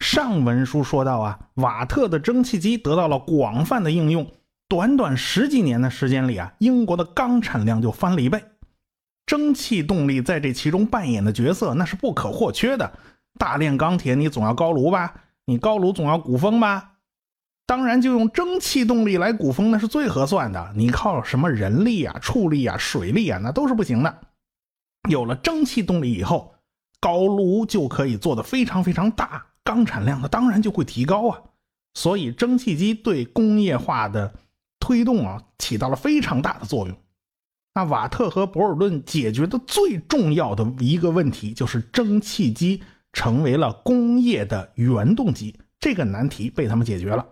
上文书说到啊，瓦特的蒸汽机得到了广泛的应用，短短十几年的时间里啊，英国的钢产量就翻了一倍。蒸汽动力在这其中扮演的角色那是不可或缺的。大炼钢铁，你总要高炉吧？你高炉总要鼓风吧？当然，就用蒸汽动力来鼓风，那是最合算的。你靠什么人力啊、畜力啊、水力啊，那都是不行的。有了蒸汽动力以后，高炉就可以做得非常非常大，钢产量它当然就会提高啊。所以，蒸汽机对工业化的推动啊，起到了非常大的作用。那瓦特和博尔顿解决的最重要的一个问题，就是蒸汽机成为了工业的原动机，这个难题被他们解决了。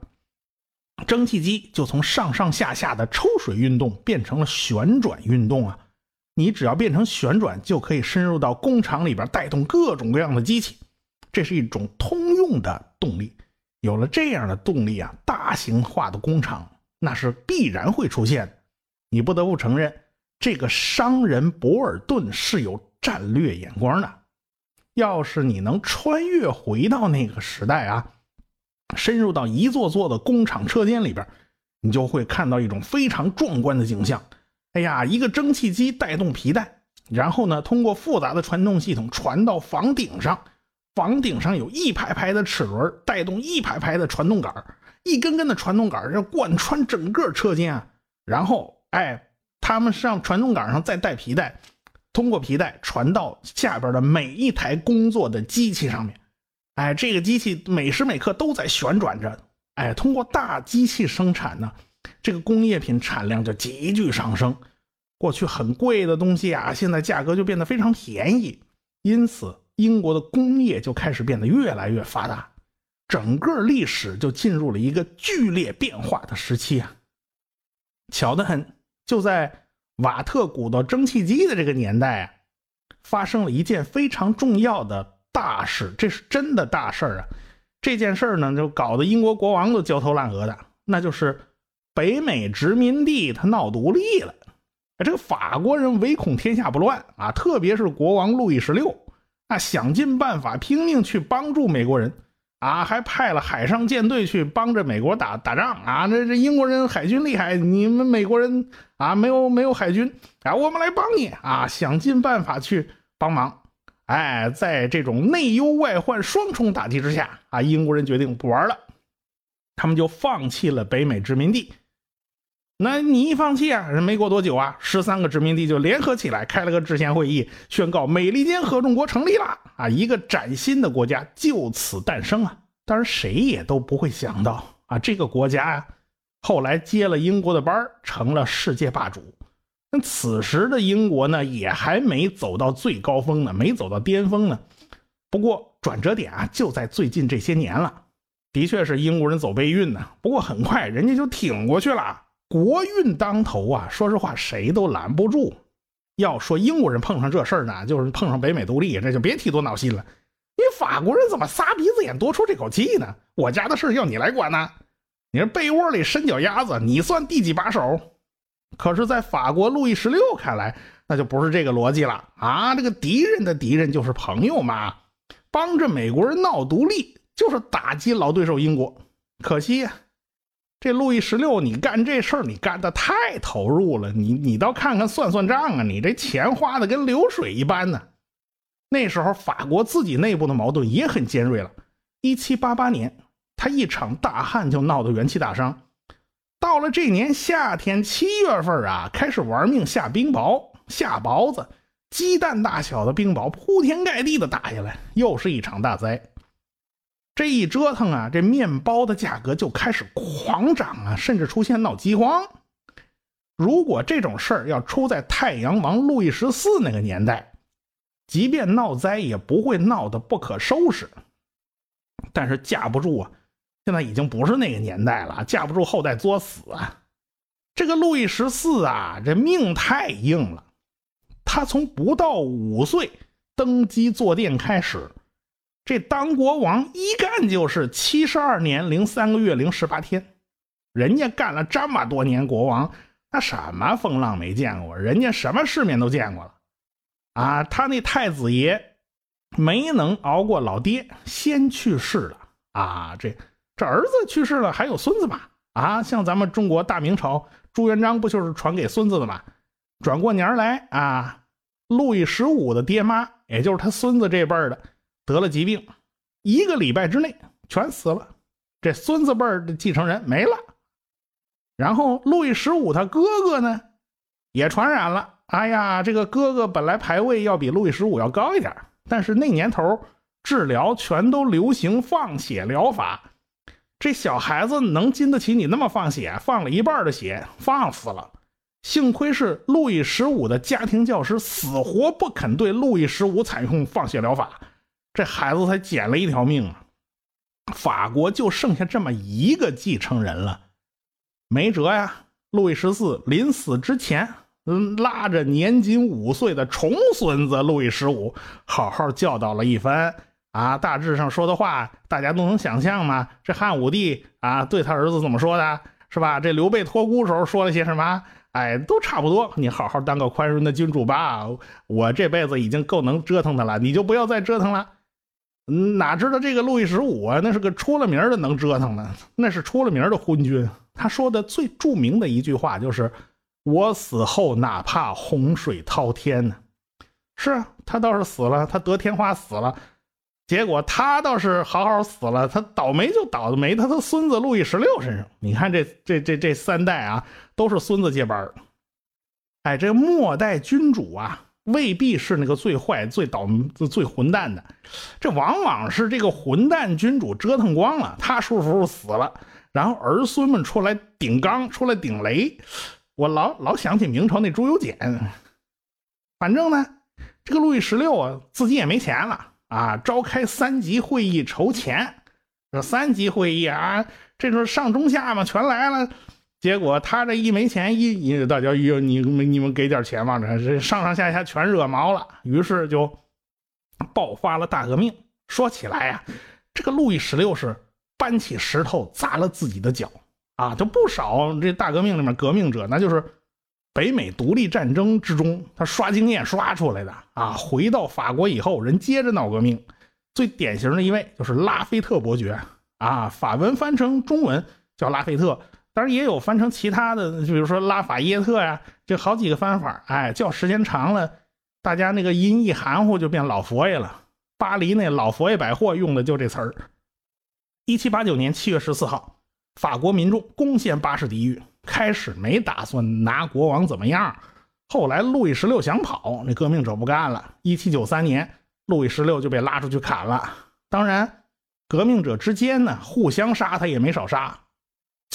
蒸汽机就从上上下下的抽水运动变成了旋转运动啊！你只要变成旋转，就可以深入到工厂里边带动各种各样的机器，这是一种通用的动力。有了这样的动力啊，大型化的工厂那是必然会出现。你不得不承认，这个商人博尔顿是有战略眼光的。要是你能穿越回到那个时代啊！深入到一座座的工厂车间里边，你就会看到一种非常壮观的景象。哎呀，一个蒸汽机带动皮带，然后呢，通过复杂的传动系统传到房顶上，房顶上有一排排的齿轮带动一排排的传动杆，一根根的传动杆要贯穿整个车间啊。然后，哎，他们上传动杆上再带皮带，通过皮带传到下边的每一台工作的机器上面。哎，这个机器每时每刻都在旋转着。哎，通过大机器生产呢，这个工业品产量就急剧上升。过去很贵的东西啊，现在价格就变得非常便宜。因此，英国的工业就开始变得越来越发达，整个历史就进入了一个剧烈变化的时期啊。巧得很，就在瓦特鼓捣蒸汽机的这个年代啊，发生了一件非常重要的。大事，这是真的大事啊！这件事呢，就搞得英国国王都焦头烂额的。那就是北美殖民地他闹独立了。这个法国人唯恐天下不乱啊，特别是国王路易十六，啊，想尽办法拼命去帮助美国人啊，还派了海上舰队去帮着美国打打仗啊。这这英国人海军厉害，你们美国人啊，没有没有海军啊，我们来帮你啊，想尽办法去帮忙。哎，在这种内忧外患双重打击之下，啊，英国人决定不玩了，他们就放弃了北美殖民地。那你一放弃啊，没过多久啊，十三个殖民地就联合起来开了个制宪会议，宣告美利坚合众国成立了啊，一个崭新的国家就此诞生啊。当然，谁也都不会想到啊，这个国家呀，后来接了英国的班成了世界霸主。那此时的英国呢，也还没走到最高峰呢，没走到巅峰呢。不过转折点啊，就在最近这些年了。的确是英国人走背运呢，不过很快人家就挺过去了。国运当头啊，说实话谁都拦不住。要说英国人碰上这事儿呢，就是碰上北美独立，这就别提多闹心了。你法国人怎么撒鼻子眼多出这口气呢？我家的事要你来管呢？你这被窝里伸脚丫子，你算第几把手？可是，在法国路易十六看来，那就不是这个逻辑了啊！这个敌人的敌人就是朋友嘛，帮着美国人闹独立，就是打击老对手英国。可惜呀，这路易十六，你干这事儿，你干的太投入了，你你倒看看算算账啊，你这钱花的跟流水一般呢。那时候，法国自己内部的矛盾也很尖锐了。一七八八年，他一场大旱就闹得元气大伤。到了这年夏天七月份啊，开始玩命下冰雹、下雹子，鸡蛋大小的冰雹铺天盖地的打下来，又是一场大灾。这一折腾啊，这面包的价格就开始狂涨啊，甚至出现闹饥荒。如果这种事儿要出在太阳王路易十四那个年代，即便闹灾也不会闹得不可收拾。但是架不住啊。现在已经不是那个年代了，架不住后代作死啊！这个路易十四啊，这命太硬了。他从不到五岁登基坐殿开始，这当国王一干就是七十二年零三个月零十八天。人家干了这么多年国王，那什么风浪没见过？人家什么世面都见过了。啊，他那太子爷没能熬过老爹，先去世了啊。这这儿子去世了，还有孙子吧？啊，像咱们中国大明朝朱元璋不就是传给孙子的吗？转过年来啊，路易十五的爹妈，也就是他孙子这辈的，得了疾病，一个礼拜之内全死了。这孙子辈的继承人没了。然后路易十五他哥哥呢，也传染了。哎呀，这个哥哥本来排位要比路易十五要高一点，但是那年头治疗全都流行放血疗法，这小孩子能经得起你那么放血？放了一半的血，放死了。幸亏是路易十五的家庭教师死活不肯对路易十五采用放血疗法，这孩子才捡了一条命啊！法国就剩下这么一个继承人了，没辙呀。路易十四临死之前。嗯，拉着年仅五岁的重孙子路易十五，好好教导了一番啊。大致上说的话，大家都能想象吗？这汉武帝啊，对他儿子怎么说的，是吧？这刘备托孤时候说了些什么？哎，都差不多。你好好当个宽容的君主吧。我这辈子已经够能折腾的了，你就不要再折腾了。哪知道这个路易十五啊，那是个出了名的能折腾的，那是出了名的昏君。他说的最著名的一句话就是。我死后哪怕洪水滔天呢？是啊，他倒是死了，他得天花死了，结果他倒是好好死了，他倒霉就倒霉他的孙子路易十六身上。你看这这这这三代啊，都是孙子接班哎，这末代君主啊，未必是那个最坏、最倒最混蛋的，这往往是这个混蛋君主折腾光了，他舒服死了，然后儿孙们出来顶缸，出来顶雷。我老老想起明朝那朱由检，反正呢，这个路易十六啊，自己也没钱了啊，召开三级会议筹钱。这三级会议啊，这是上中下嘛，全来了。结果他这一没钱，一一大家一你你们给点钱嘛，这这上上下下全惹毛了，于是就爆发了大革命。说起来呀，这个路易十六是搬起石头砸了自己的脚。啊，就不少这大革命里面革命者，那就是北美独立战争之中他刷经验刷出来的啊。回到法国以后，人接着闹革命，最典型的一位就是拉菲特伯爵啊。法文翻成中文叫拉菲特，当然也有翻成其他的，就比如说拉法耶特呀，这好几个翻法。哎，叫时间长了，大家那个音一含糊就变老佛爷了。巴黎那老佛爷百货用的就这词儿。一七八九年七月十四号。法国民众攻陷巴士底狱，开始没打算拿国王怎么样，后来路易十六想跑，那革命者不干了。一七九三年，路易十六就被拉出去砍了。当然，革命者之间呢，互相杀他也没少杀。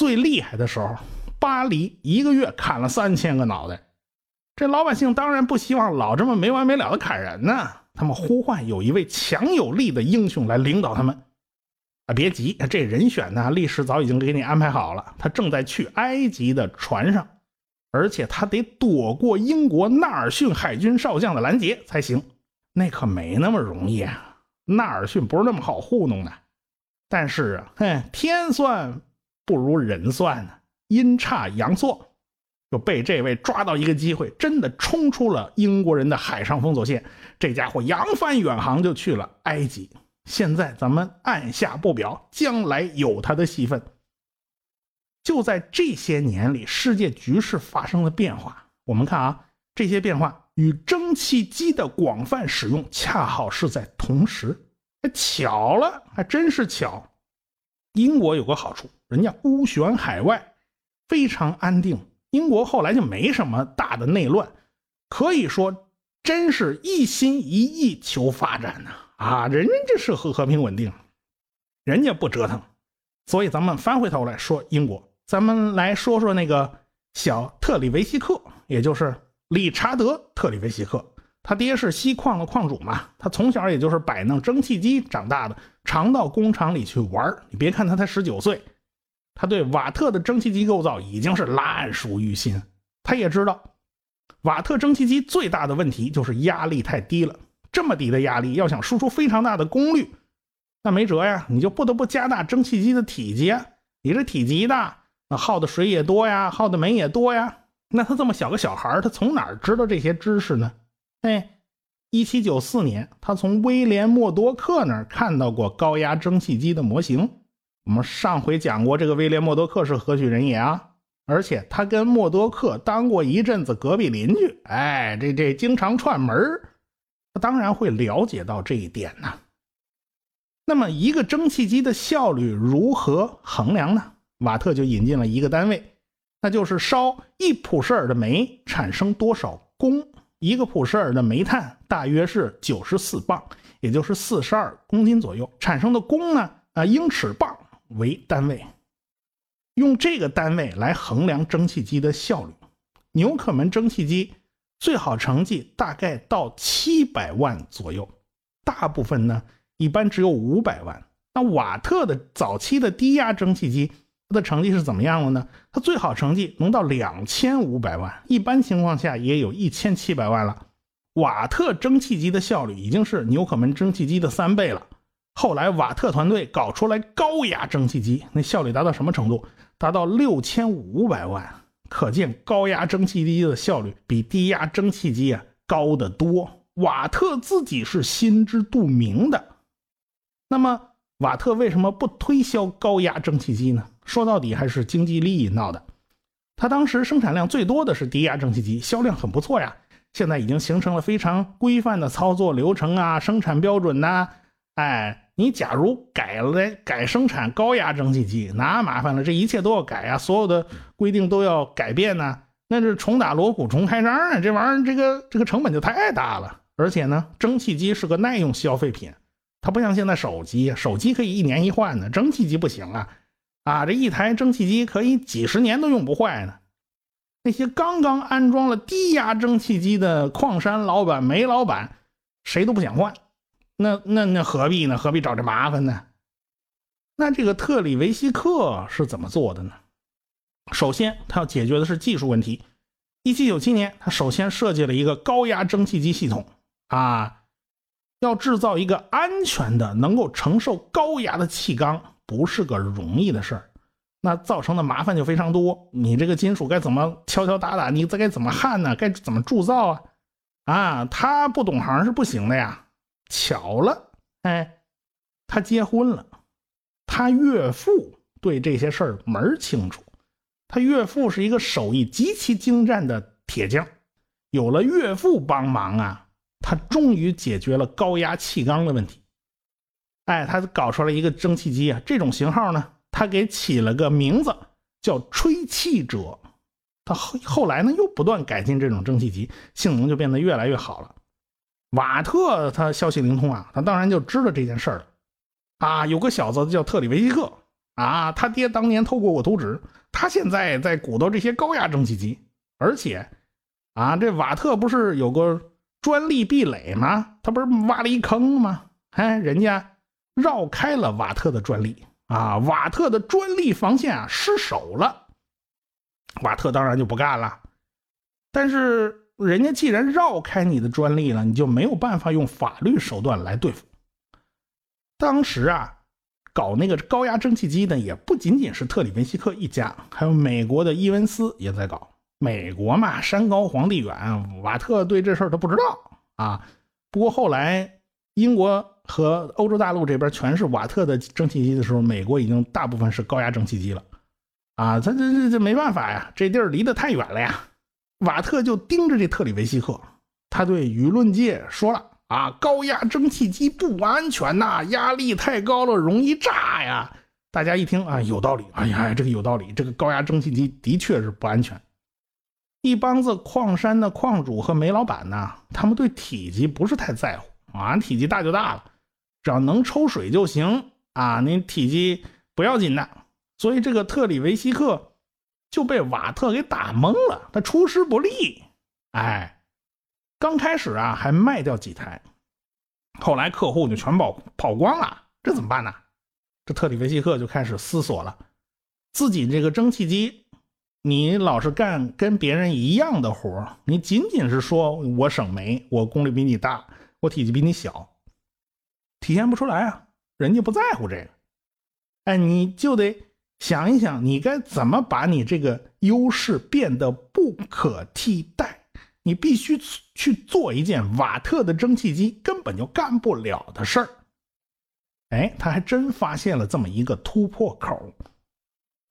最厉害的时候，巴黎一个月砍了三千个脑袋。这老百姓当然不希望老这么没完没了的砍人呢，他们呼唤有一位强有力的英雄来领导他们。啊别急，这人选呢，历史早已经给你安排好了。他正在去埃及的船上，而且他得躲过英国纳尔逊海军少将的拦截才行。那可没那么容易啊！纳尔逊不是那么好糊弄的。但是啊，哼，天算不如人算呢，阴差阳错，就被这位抓到一个机会，真的冲出了英国人的海上封锁线。这家伙扬帆远航，就去了埃及。现在咱们按下不表，将来有他的戏份。就在这些年里，世界局势发生了变化。我们看啊，这些变化与蒸汽机的广泛使用恰好是在同时。巧了，还真是巧。英国有个好处，人家孤悬海外，非常安定。英国后来就没什么大的内乱，可以说真是一心一意求发展呐。啊，人家这是和和平稳定，人家不折腾，所以咱们翻回头来说英国，咱们来说说那个小特里维希克，也就是理查德·特里维希克，他爹是锡矿的矿主嘛，他从小也就是摆弄蒸汽机长大的，常到工厂里去玩你别看他才十九岁，他对瓦特的蒸汽机构造已经是烂熟于心，他也知道瓦特蒸汽机最大的问题就是压力太低了。这么低的压力，要想输出非常大的功率，那没辙呀，你就不得不加大蒸汽机的体积。你这体积大，那耗的水也多呀，耗的煤也多呀。那他这么小个小孩他从哪儿知道这些知识呢？哎，一七九四年，他从威廉·默多克那儿看到过高压蒸汽机的模型。我们上回讲过，这个威廉·默多克是何许人也啊？而且他跟默多克当过一阵子隔壁邻居，哎，这这经常串门他当然会了解到这一点呐。那么，一个蒸汽机的效率如何衡量呢？瓦特就引进了一个单位，那就是烧一普舍尔的煤产生多少功。一个普什尔的煤炭大约是九十四磅，也就是四十二公斤左右。产生的功呢，啊，英尺磅为单位，用这个单位来衡量蒸汽机的效率。纽可门蒸汽机最好成绩大概到七百万左右，大部分呢一般只有五百万。那瓦特的早期的低压蒸汽机。他的成绩是怎么样的呢？他最好成绩能到两千五百万，一般情况下也有一千七百万了。瓦特蒸汽机的效率已经是纽可门蒸汽机的三倍了。后来瓦特团队搞出来高压蒸汽机，那效率达到什么程度？达到六千五百万。可见高压蒸汽机的效率比低压蒸汽机啊高得多。瓦特自己是心知肚明的。那么瓦特为什么不推销高压蒸汽机呢？说到底还是经济利益闹的。他当时生产量最多的是低压蒸汽机，销量很不错呀。现在已经形成了非常规范的操作流程啊，生产标准呐。哎，你假如改了改生产高压蒸汽机，那麻烦了，这一切都要改啊，所有的规定都要改变呢。那是重打锣鼓重开张啊，这玩意儿这个这个成本就太大了。而且呢，蒸汽机是个耐用消费品，它不像现在手机，手机可以一年一换的，蒸汽机不行啊。啊，这一台蒸汽机可以几十年都用不坏呢。那些刚刚安装了低压蒸汽机的矿山老板、煤老板，谁都不想换。那那那何必呢？何必找这麻烦呢？那这个特里维西克是怎么做的呢？首先，他要解决的是技术问题。一七九七年，他首先设计了一个高压蒸汽机系统。啊，要制造一个安全的、能够承受高压的气缸。不是个容易的事儿，那造成的麻烦就非常多。你这个金属该怎么敲敲打打？你这该怎么焊呢？该怎么铸造啊？啊，他不懂行是不行的呀。巧了，哎，他结婚了，他岳父对这些事儿门清楚。他岳父是一个手艺极其精湛的铁匠，有了岳父帮忙啊，他终于解决了高压气缸的问题。哎，他搞出来一个蒸汽机啊，这种型号呢，他给起了个名字叫“吹气者”。他后后来呢，又不断改进这种蒸汽机，性能就变得越来越好了。瓦特他消息灵通啊，他当然就知道这件事儿了。啊，有个小子叫特里维希克啊，他爹当年偷过我图纸，他现在在鼓捣这些高压蒸汽机，而且啊，这瓦特不是有个专利壁垒吗？他不是挖了一坑吗？哎，人家。绕开了瓦特的专利啊，瓦特的专利防线啊失守了，瓦特当然就不干了。但是人家既然绕开你的专利了，你就没有办法用法律手段来对付。当时啊，搞那个高压蒸汽机的也不仅仅是特里维西克一家，还有美国的伊文斯也在搞。美国嘛，山高皇帝远，瓦特对这事儿他不知道啊。不过后来英国。和欧洲大陆这边全是瓦特的蒸汽机的时候，美国已经大部分是高压蒸汽机了，啊，他这这这没办法呀，这地儿离得太远了呀。瓦特就盯着这特里维希克，他对舆论界说了啊，高压蒸汽机不安全呐，压力太高了，容易炸呀。大家一听啊，有道理，哎呀，这个有道理，这个高压蒸汽机的确是不安全。一帮子矿山的矿主和煤老板呢，他们对体积不是太在乎啊，体积大就大了。只要能抽水就行啊，你体积不要紧的。所以这个特里维希克就被瓦特给打懵了，他出师不利。哎，刚开始啊还卖掉几台，后来客户就全跑跑光了，这怎么办呢？这特里维希克就开始思索了，自己这个蒸汽机，你老是干跟别人一样的活你仅仅是说我省煤，我功率比你大，我体积比你小。体现不出来啊，人家不在乎这个，哎，你就得想一想，你该怎么把你这个优势变得不可替代？你必须去做一件瓦特的蒸汽机根本就干不了的事儿。哎，他还真发现了这么一个突破口。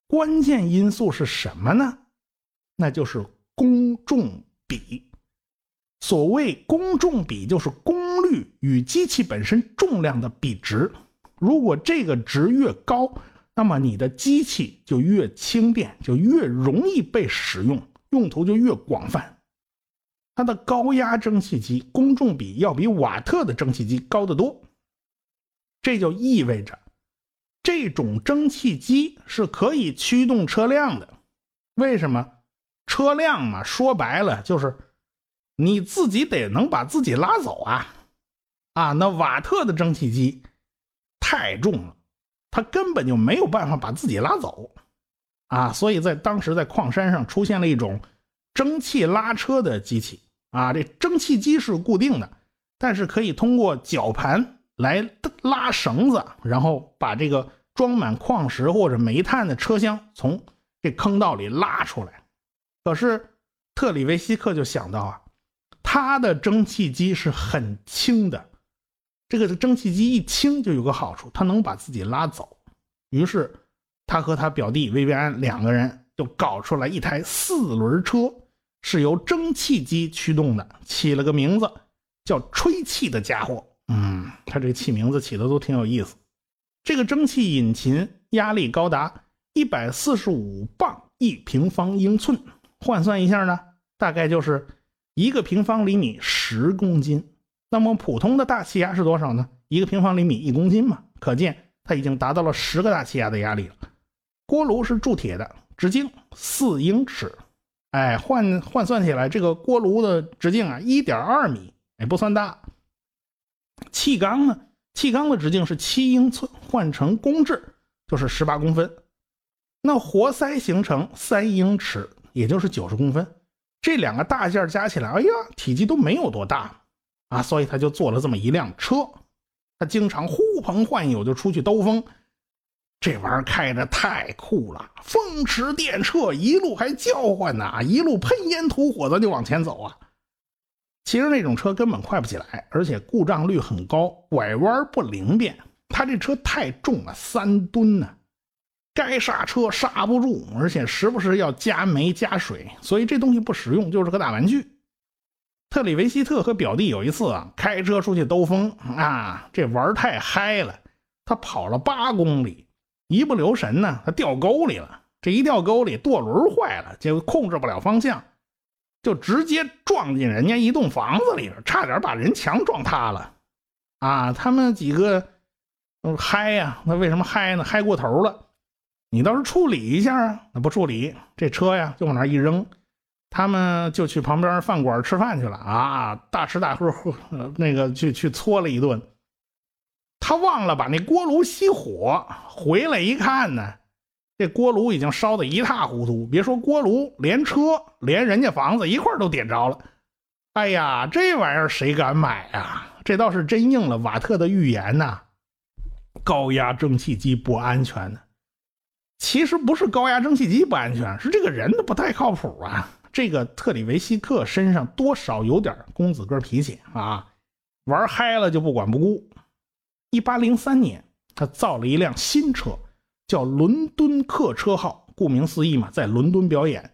关键因素是什么呢？那就是公众比。所谓公重比，就是功率与机器本身重量的比值。如果这个值越高，那么你的机器就越轻便，就越容易被使用，用途就越广泛。它的高压蒸汽机公重比要比瓦特的蒸汽机高得多。这就意味着，这种蒸汽机是可以驱动车辆的。为什么？车辆嘛，说白了就是你自己得能把自己拉走啊！啊，那瓦特的蒸汽机太重了，他根本就没有办法把自己拉走啊！所以在当时，在矿山上出现了一种蒸汽拉车的机器啊。这蒸汽机是固定的，但是可以通过绞盘。来拉绳子，然后把这个装满矿石或者煤炭的车厢从这坑道里拉出来。可是特里维希克就想到啊，他的蒸汽机是很轻的，这个蒸汽机一轻就有个好处，它能把自己拉走。于是他和他表弟薇薇安两个人就搞出来一台四轮车，是由蒸汽机驱动的，起了个名字叫“吹气的家伙”。嗯，他这起名字起的都挺有意思。这个蒸汽引擎压力高达一百四十五磅一平方英寸，换算一下呢，大概就是一个平方厘米十公斤。那么普通的大气压是多少呢？一个平方厘米一公斤嘛，可见它已经达到了十个大气压的压力了。锅炉是铸铁的，直径四英尺，哎，换换算起来，这个锅炉的直径啊一点二米，哎，不算大。气缸呢？气缸的直径是七英寸，换成公制就是十八公分。那活塞形成三英尺，也就是九十公分。这两个大件加起来，哎呀，体积都没有多大啊！所以他就做了这么一辆车。他经常呼朋唤友就出去兜风，这玩意儿开着太酷了，风驰电掣，一路还叫唤呢，一路喷烟吐火的就往前走啊。其实那种车根本快不起来，而且故障率很高，拐弯不灵便。他这车太重了，三吨呢，该刹车刹不住，而且时不时要加煤加水，所以这东西不实用，就是个大玩具。特里维希特和表弟有一次啊，开车出去兜风啊，这玩太嗨了，他跑了八公里，一不留神呢，他掉沟里了。这一掉沟里，舵轮坏了，就控制不了方向。就直接撞进人家一栋房子里了，差点把人墙撞塌了，啊！他们几个嗨呀，那为什么嗨呢？嗨过头了，你倒是处理一下啊！那不处理，这车呀就往那一扔，他们就去旁边饭馆吃饭去了啊！大吃大喝，那个去去搓了一顿，他忘了把那锅炉熄火，回来一看呢。这锅炉已经烧得一塌糊涂，别说锅炉，连车连人家房子一块都点着了。哎呀，这玩意儿谁敢买啊？这倒是真应了瓦特的预言呐，高压蒸汽机不安全呢。其实不是高压蒸汽机不安全，是这个人不太靠谱啊。这个特里维希克身上多少有点公子哥脾气啊，玩嗨了就不管不顾。一八零三年，他造了一辆新车。叫伦敦客车号，顾名思义嘛，在伦敦表演。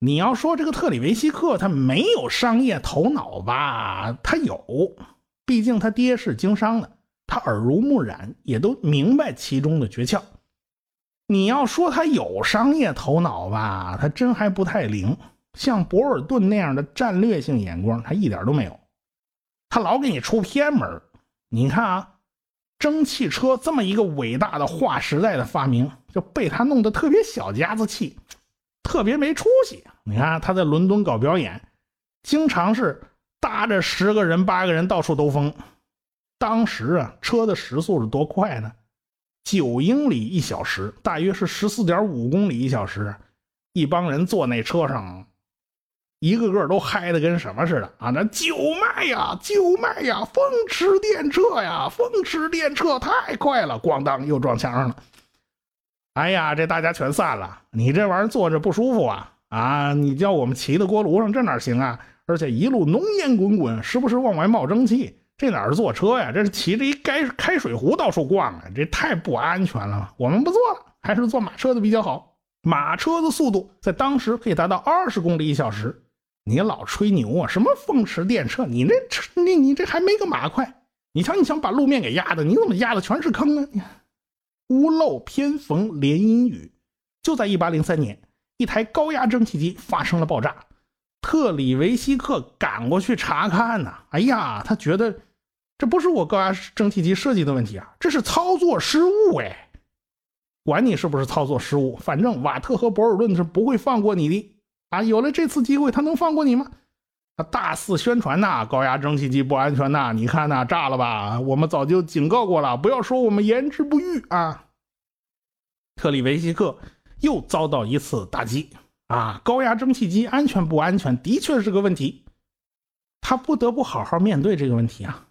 你要说这个特里维希克他没有商业头脑吧？他有，毕竟他爹是经商的，他耳濡目染，也都明白其中的诀窍。你要说他有商业头脑吧，他真还不太灵。像博尔顿那样的战略性眼光，他一点都没有。他老给你出偏门。你看啊。蒸汽车这么一个伟大的划时代的发明，就被他弄得特别小家子气，特别没出息。你看他在伦敦搞表演，经常是搭着十个人、八个人到处兜风。当时啊，车的时速是多快呢？九英里一小时，大约是十四点五公里一小时。一帮人坐那车上。一个个都嗨的跟什么似的啊！那九迈呀，九迈呀，风驰电掣呀，风驰电掣太快了，咣当又撞墙上了。哎呀，这大家全散了。你这玩意儿坐着不舒服啊啊！你叫我们骑到锅炉上，这哪行啊？而且一路浓烟滚滚，时不时往外冒蒸汽。这哪是坐车呀？这是骑着一开开水壶到处逛啊！这太不安全了。我们不坐了，还是坐马车的比较好。马车的速度在当时可以达到二十公里一小时。你老吹牛啊，什么风驰电掣？你那车，你你这还没个马快。你瞧，你想把路面给压的，你怎么压的全是坑啊？屋漏偏逢连阴雨。就在一八零三年，一台高压蒸汽机发生了爆炸。特里维希克赶过去查看呢。哎呀，他觉得这不是我高压蒸汽机设计的问题啊，这是操作失误哎。管你是不是操作失误，反正瓦特和博尔顿是不会放过你的啊！有了这次机会，他能放过你吗？他大肆宣传呐，高压蒸汽机不安全呐！你看呐，炸了吧？我们早就警告过了，不要说我们言之不预啊。特里维希克又遭到一次打击。啊，高压蒸汽机安全不安全，的确是个问题。他不得不好好面对这个问题啊。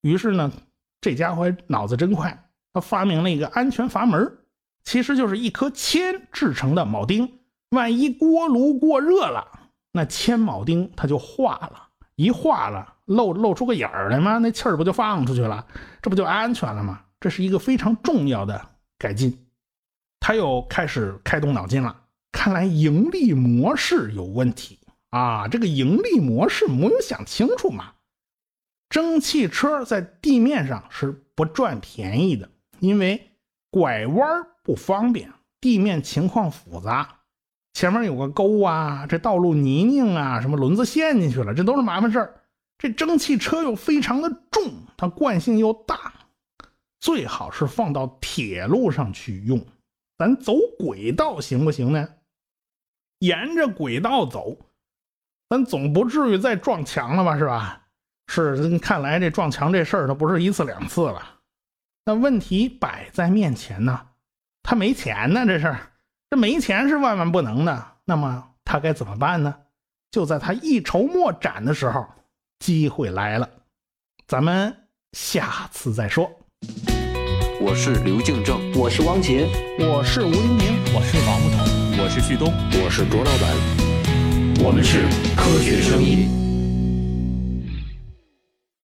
于是呢，这家伙脑子真快，他发明了一个安全阀门，其实就是一颗铅制成的铆钉。万一锅炉过热了，那铅铆钉它就化了，一化了，露露出个眼儿来嘛，那气儿不就放出去了？这不就安全了吗？这是一个非常重要的改进。他又开始开动脑筋了。看来盈利模式有问题啊！这个盈利模式没有想清楚嘛？蒸汽车在地面上是不赚便宜的，因为拐弯不方便，地面情况复杂，前面有个沟啊，这道路泥泞啊，什么轮子陷进去了，这都是麻烦事儿。这蒸汽车又非常的重，它惯性又大，最好是放到铁路上去用，咱走轨道行不行呢？沿着轨道走，咱总不至于再撞墙了吧？是吧？是，看来这撞墙这事儿，它不是一次两次了。那问题摆在面前呢，他没钱呢，这事儿，这没钱是万万不能的。那么他该怎么办呢？就在他一筹莫展的时候，机会来了。咱们下次再说。我是刘敬正，我是汪杰，我是吴丁平，我是王木头。我是旭东，我是卓老板，我们是科学声音。